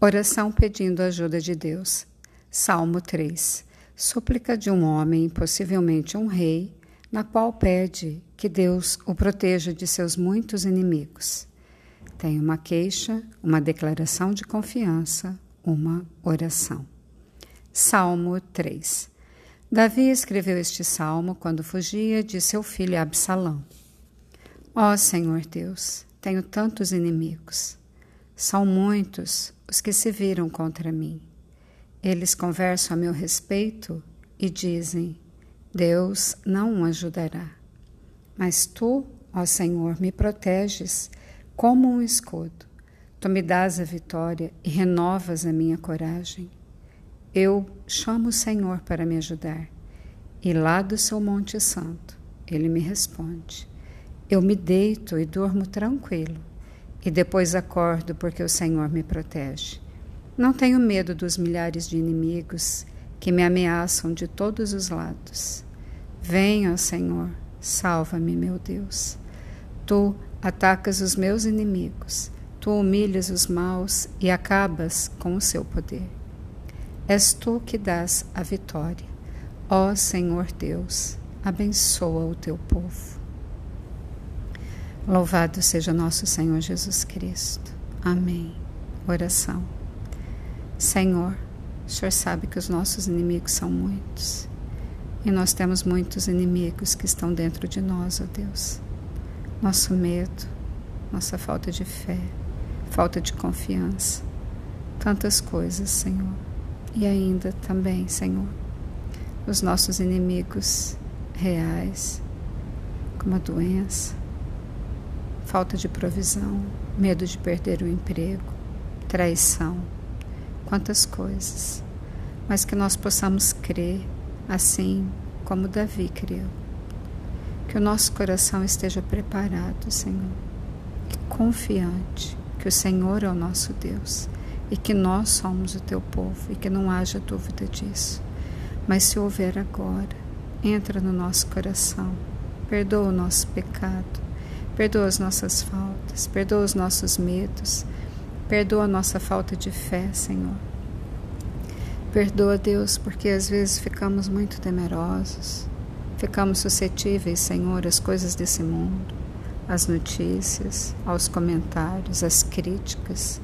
Oração pedindo ajuda de Deus. Salmo 3. Súplica de um homem, possivelmente um rei, na qual pede que Deus o proteja de seus muitos inimigos. Tem uma queixa, uma declaração de confiança, uma oração. Salmo 3. Davi escreveu este salmo quando fugia de seu filho Absalão. Ó oh, Senhor Deus, tenho tantos inimigos. São muitos os que se viram contra mim. Eles conversam a meu respeito e dizem: Deus não o ajudará. Mas tu, ó Senhor, me proteges como um escudo. Tu me dás a vitória e renovas a minha coragem. Eu chamo o Senhor para me ajudar, e lá do seu Monte Santo ele me responde. Eu me deito e durmo tranquilo e depois acordo porque o Senhor me protege. Não tenho medo dos milhares de inimigos que me ameaçam de todos os lados. Venha, Senhor, salva-me, meu Deus. Tu atacas os meus inimigos, tu humilhas os maus e acabas com o seu poder. És tu que dás a vitória. Ó Senhor Deus, abençoa o teu povo. Louvado seja nosso Senhor Jesus Cristo. Amém. Oração. Senhor, o Senhor sabe que os nossos inimigos são muitos. E nós temos muitos inimigos que estão dentro de nós, ó Deus. Nosso medo, nossa falta de fé, falta de confiança, tantas coisas, Senhor. E ainda também, Senhor, os nossos inimigos reais, como a doença, falta de provisão, medo de perder o emprego, traição, quantas coisas. Mas que nós possamos crer assim como Davi creu. Que o nosso coração esteja preparado, Senhor, e confiante que o Senhor é o nosso Deus e que nós somos o teu povo e que não haja dúvida disso. Mas se houver agora, entra no nosso coração, perdoa o nosso pecado, Perdoa as nossas faltas, perdoa os nossos medos, perdoa a nossa falta de fé, Senhor. Perdoa, Deus, porque às vezes ficamos muito temerosos, ficamos suscetíveis, Senhor, às coisas desse mundo, às notícias, aos comentários, às críticas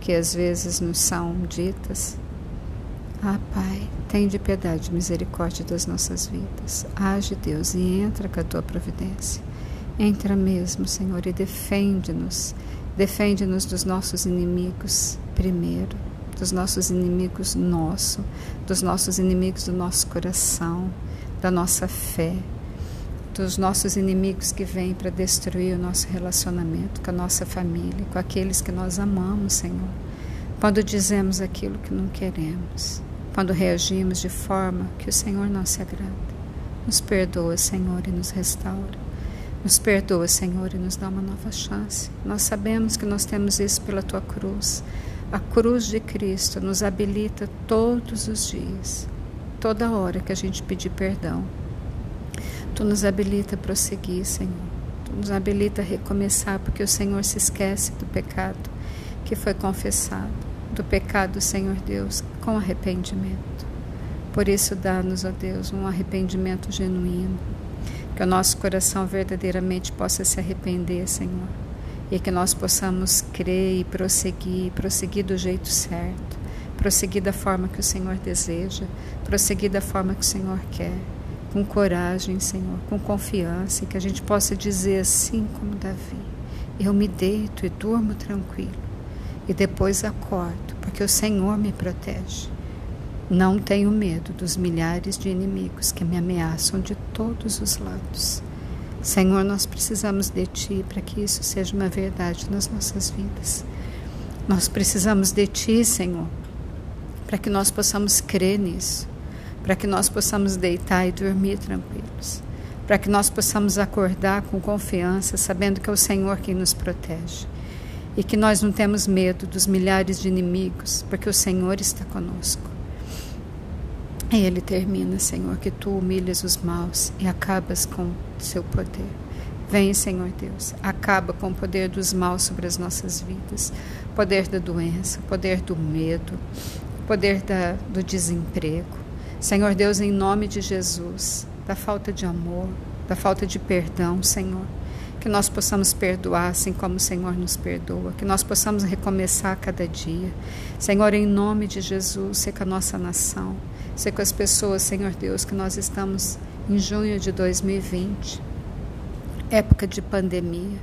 que às vezes nos são ditas. Ah, Pai, tem de piedade e misericórdia das nossas vidas. Age, Deus, e entra com a tua providência. Entra mesmo, Senhor, e defende-nos. Defende-nos dos nossos inimigos primeiro, dos nossos inimigos nosso, dos nossos inimigos do nosso coração, da nossa fé, dos nossos inimigos que vêm para destruir o nosso relacionamento com a nossa família, com aqueles que nós amamos, Senhor. Quando dizemos aquilo que não queremos, quando reagimos de forma que o Senhor não se agrada. Nos perdoa, Senhor, e nos restaura. Nos perdoa, Senhor, e nos dá uma nova chance. Nós sabemos que nós temos isso pela tua cruz. A cruz de Cristo nos habilita todos os dias, toda hora que a gente pedir perdão. Tu nos habilita a prosseguir, Senhor. Tu nos habilita a recomeçar, porque o Senhor se esquece do pecado que foi confessado, do pecado, Senhor Deus, com arrependimento. Por isso, dá-nos, ó Deus, um arrependimento genuíno que o nosso coração verdadeiramente possa se arrepender, Senhor, e que nós possamos crer e prosseguir, prosseguir do jeito certo, prosseguir da forma que o Senhor deseja, prosseguir da forma que o Senhor quer, com coragem, Senhor, com confiança, e que a gente possa dizer assim como Davi: Eu me deito e durmo tranquilo, e depois acordo, porque o Senhor me protege. Não tenho medo dos milhares de inimigos que me ameaçam de todos os lados. Senhor, nós precisamos de Ti para que isso seja uma verdade nas nossas vidas. Nós precisamos de Ti, Senhor, para que nós possamos crer nisso, para que nós possamos deitar e dormir tranquilos, para que nós possamos acordar com confiança, sabendo que é o Senhor quem nos protege e que nós não temos medo dos milhares de inimigos, porque o Senhor está conosco. E ele termina, Senhor, que tu humilhas os maus e acabas com seu poder. Vem, Senhor Deus, acaba com o poder dos maus sobre as nossas vidas, poder da doença, poder do medo, poder da, do desemprego. Senhor Deus, em nome de Jesus, da falta de amor, da falta de perdão, Senhor. Que nós possamos perdoar assim como o Senhor nos perdoa, que nós possamos recomeçar cada dia. Senhor, em nome de Jesus, com a nossa nação, seja com as pessoas, Senhor Deus, que nós estamos em junho de 2020 época de pandemia.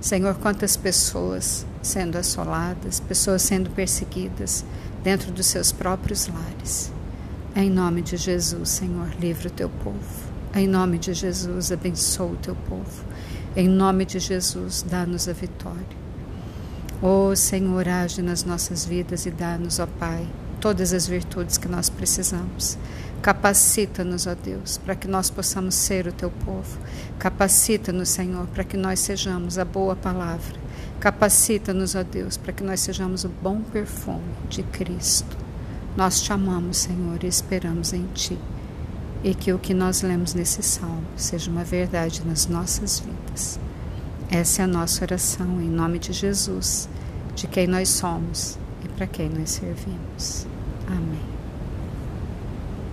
Senhor, quantas pessoas sendo assoladas, pessoas sendo perseguidas dentro dos seus próprios lares. Em nome de Jesus, Senhor, livra o teu povo. Em nome de Jesus, abençoa o teu povo. Em nome de Jesus, dá-nos a vitória. Ó oh, Senhor, age nas nossas vidas e dá-nos, ó Pai, todas as virtudes que nós precisamos. Capacita-nos, ó Deus, para que nós possamos ser o teu povo. Capacita-nos, Senhor, para que nós sejamos a boa palavra. Capacita-nos, ó Deus, para que nós sejamos o bom perfume de Cristo. Nós te amamos, Senhor, e esperamos em Ti. E que o que nós lemos nesse salmo seja uma verdade nas nossas vidas. Essa é a nossa oração em nome de Jesus, de quem nós somos e para quem nós servimos. Amém.